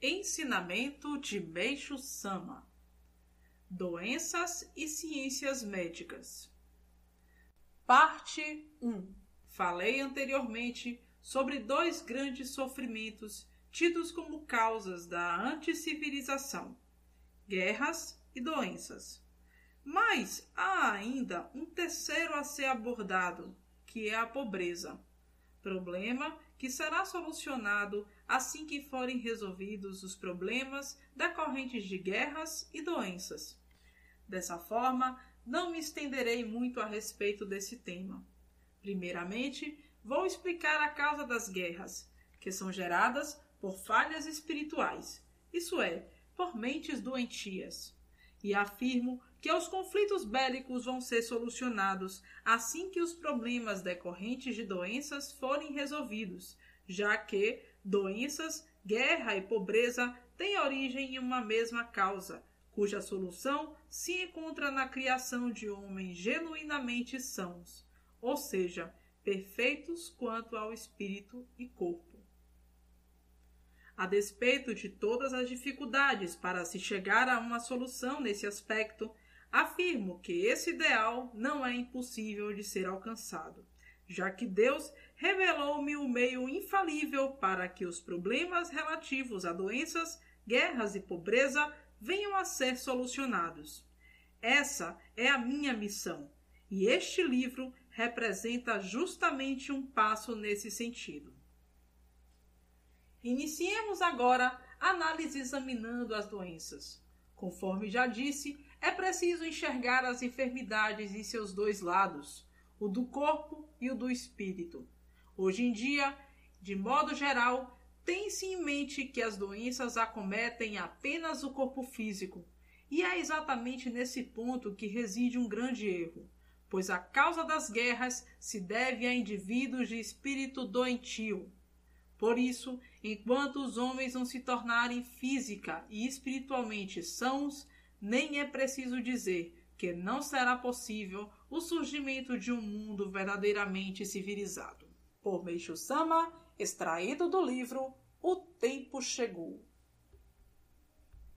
Ensinamento de Meixo Sama Doenças e Ciências Médicas Parte 1 Falei anteriormente sobre dois grandes sofrimentos tidos como causas da anticivilização: guerras e doenças. Mas há ainda um terceiro a ser abordado, que é a pobreza. Problema que será solucionado assim que forem resolvidos os problemas decorrentes de guerras e doenças. Dessa forma, não me estenderei muito a respeito desse tema. Primeiramente, vou explicar a causa das guerras, que são geradas por falhas espirituais, isso é, por mentes doentias. E afirmo que os conflitos bélicos vão ser solucionados assim que os problemas decorrentes de doenças forem resolvidos, já que doenças, guerra e pobreza têm origem em uma mesma causa, cuja solução se encontra na criação de homens genuinamente sãos, ou seja, perfeitos quanto ao espírito e corpo. A despeito de todas as dificuldades para se chegar a uma solução nesse aspecto, afirmo que esse ideal não é impossível de ser alcançado, já que Deus revelou-me o meio infalível para que os problemas relativos a doenças, guerras e pobreza venham a ser solucionados. Essa é a minha missão, e este livro representa justamente um passo nesse sentido. Iniciemos agora a análise examinando as doenças. Conforme já disse, é preciso enxergar as enfermidades em seus dois lados, o do corpo e o do espírito. Hoje em dia, de modo geral, tem-se em mente que as doenças acometem apenas o corpo físico, e é exatamente nesse ponto que reside um grande erro, pois a causa das guerras se deve a indivíduos de espírito doentio. Por isso, enquanto os homens não se tornarem física e espiritualmente sãos, nem é preciso dizer que não será possível o surgimento de um mundo verdadeiramente civilizado. Por Meixo Sama, extraído do livro O Tempo Chegou.